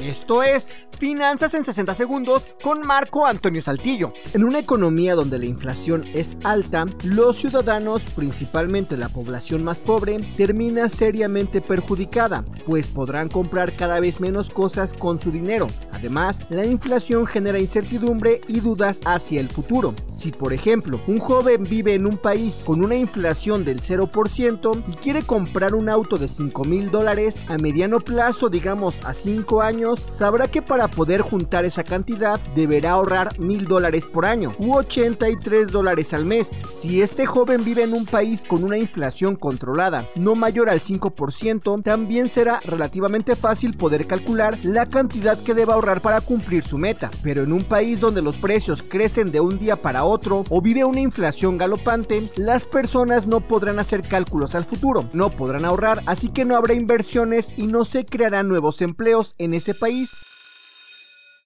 Esto es Finanzas en 60 segundos con Marco Antonio Saltillo. En una economía donde la inflación es alta, los ciudadanos, principalmente la población más pobre, termina seriamente perjudicada, pues podrán comprar cada vez menos cosas con su dinero. Además, la inflación genera incertidumbre y dudas hacia el futuro. Si, por ejemplo, un joven vive en un país con una inflación del 0% y quiere comprar un auto de 5 mil dólares, a mediano plazo, digamos a 5 años, sabrá que para poder juntar esa cantidad deberá ahorrar mil dólares por año u 83 dólares al mes. Si este joven vive en un país con una inflación controlada no mayor al 5%, también será relativamente fácil poder calcular la cantidad que deba ahorrar para cumplir su meta. Pero en un país donde los precios crecen de un día para otro o vive una inflación galopante, las personas no podrán hacer cálculos al futuro, no podrán ahorrar, así que no habrá inversiones y no se crearán nuevos empleos en ese país